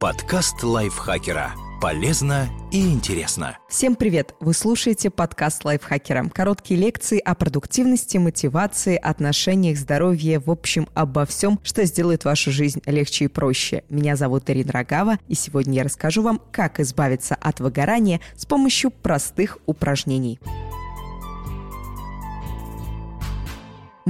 Подкаст лайфхакера. Полезно и интересно. Всем привет! Вы слушаете подкаст лайфхакера. Короткие лекции о продуктивности, мотивации, отношениях, здоровье, в общем, обо всем, что сделает вашу жизнь легче и проще. Меня зовут Ирина Рогава, и сегодня я расскажу вам, как избавиться от выгорания с помощью простых упражнений.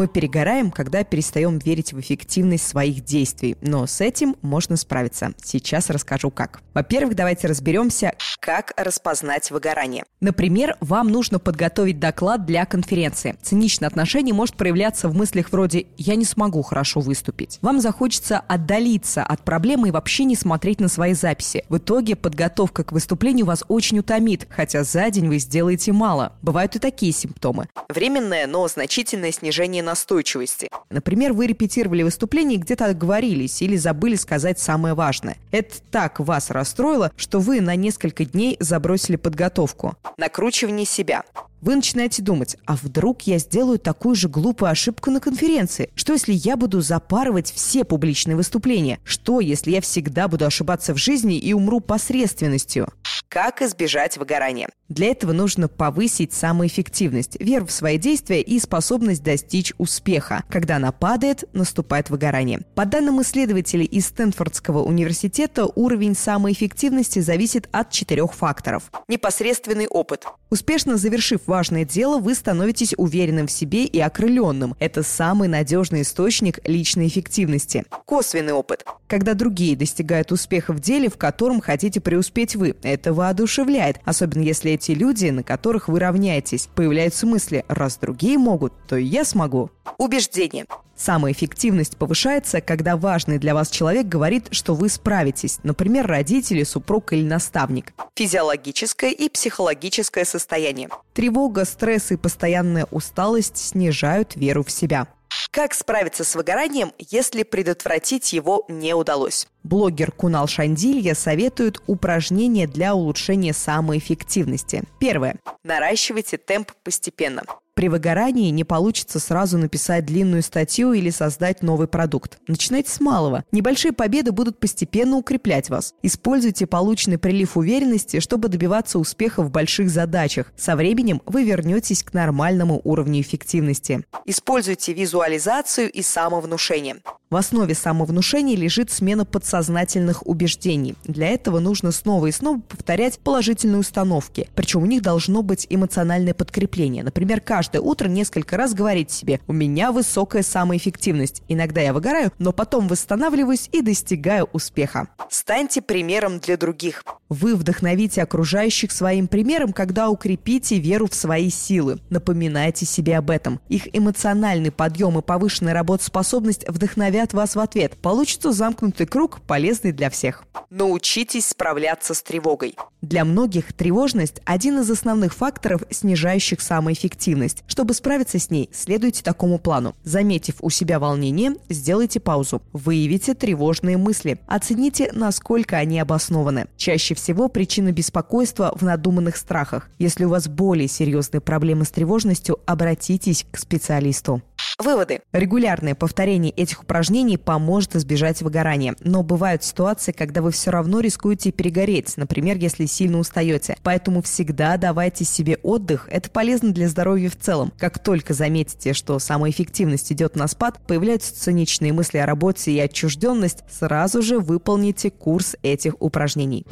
Мы перегораем, когда перестаем верить в эффективность своих действий, но с этим можно справиться. Сейчас расскажу как. Во-первых, давайте разберемся, как распознать выгорание. Например, вам нужно подготовить доклад для конференции. Циничное отношение может проявляться в мыслях вроде «я не смогу хорошо выступить». Вам захочется отдалиться от проблемы и вообще не смотреть на свои записи. В итоге подготовка к выступлению вас очень утомит, хотя за день вы сделаете мало. Бывают и такие симптомы. Временное, но значительное снижение настойчивости. Например, вы репетировали выступление и где-то отговорились или забыли сказать самое важное. Это так вас расстроило, что вы на несколько дней забросили подготовку. Накручивание себя. Вы начинаете думать, а вдруг я сделаю такую же глупую ошибку на конференции? Что если я буду запарывать все публичные выступления? Что если я всегда буду ошибаться в жизни и умру посредственностью? Как избежать выгорания? Для этого нужно повысить самоэффективность, веру в свои действия и способность достичь успеха. Когда она падает, наступает выгорание. По данным исследователей из Стэнфордского университета, уровень самоэффективности зависит от четырех факторов. Непосредственный опыт. Успешно завершив важное дело, вы становитесь уверенным в себе и окрыленным. Это самый надежный источник личной эффективности. Косвенный опыт. Когда другие достигают успеха в деле, в котором хотите преуспеть вы. Это воодушевляет, особенно если эти люди, на которых вы равняетесь. Появляются мысли «раз другие могут, то и я смогу». Убеждение. Самая эффективность повышается, когда важный для вас человек говорит, что вы справитесь, например, родители, супруг или наставник. Физиологическое и психологическое состояние. Тревога, стресс и постоянная усталость снижают веру в себя. Как справиться с выгоранием, если предотвратить его не удалось? Блогер Кунал Шандилья советует упражнения для улучшения самоэффективности. Первое. Наращивайте темп постепенно. При выгорании не получится сразу написать длинную статью или создать новый продукт. Начинайте с малого. Небольшие победы будут постепенно укреплять вас. Используйте полученный прилив уверенности, чтобы добиваться успеха в больших задачах. Со временем вы вернетесь к нормальному уровню эффективности. Используйте визуализацию и самовнушение. В основе самовнушения лежит смена подсознательных убеждений. Для этого нужно снова и снова повторять положительные установки. Причем у них должно быть эмоциональное подкрепление. Например, каждое утро несколько раз говорить себе «У меня высокая самоэффективность». Иногда я выгораю, но потом восстанавливаюсь и достигаю успеха. Станьте примером для других. Вы вдохновите окружающих своим примером, когда укрепите веру в свои силы. Напоминайте себе об этом. Их эмоциональный подъем и повышенная работоспособность вдохновят удивят вас в ответ. Получится замкнутый круг, полезный для всех. Научитесь справляться с тревогой. Для многих тревожность – один из основных факторов, снижающих самоэффективность. Чтобы справиться с ней, следуйте такому плану. Заметив у себя волнение, сделайте паузу. Выявите тревожные мысли. Оцените, насколько они обоснованы. Чаще всего причина беспокойства в надуманных страхах. Если у вас более серьезные проблемы с тревожностью, обратитесь к специалисту. Выводы. Регулярное повторение этих упражнений поможет избежать выгорания. Но бывают ситуации, когда вы все равно рискуете перегореть, например, если сильно устаете. Поэтому всегда давайте себе отдых. Это полезно для здоровья в целом. Как только заметите, что самоэффективность идет на спад, появляются циничные мысли о работе и отчужденность, сразу же выполните курс этих упражнений.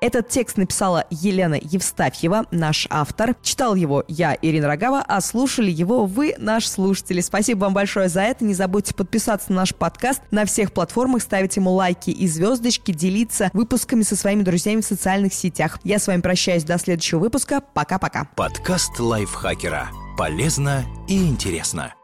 Этот текст написала Елена Евстафьева, наш автор. Читал его я, Ирина Рогава, а слушали его вы, наш слушатели. Спасибо вам большое за это. Не забудьте подписаться на наш подкаст на всех платформах, ставить ему лайки и звездочки, делиться выпусками со своими друзьями в социальных сетях. Я с вами прощаюсь до следующего выпуска. Пока-пока. Подкаст лайфхакера. Полезно и интересно.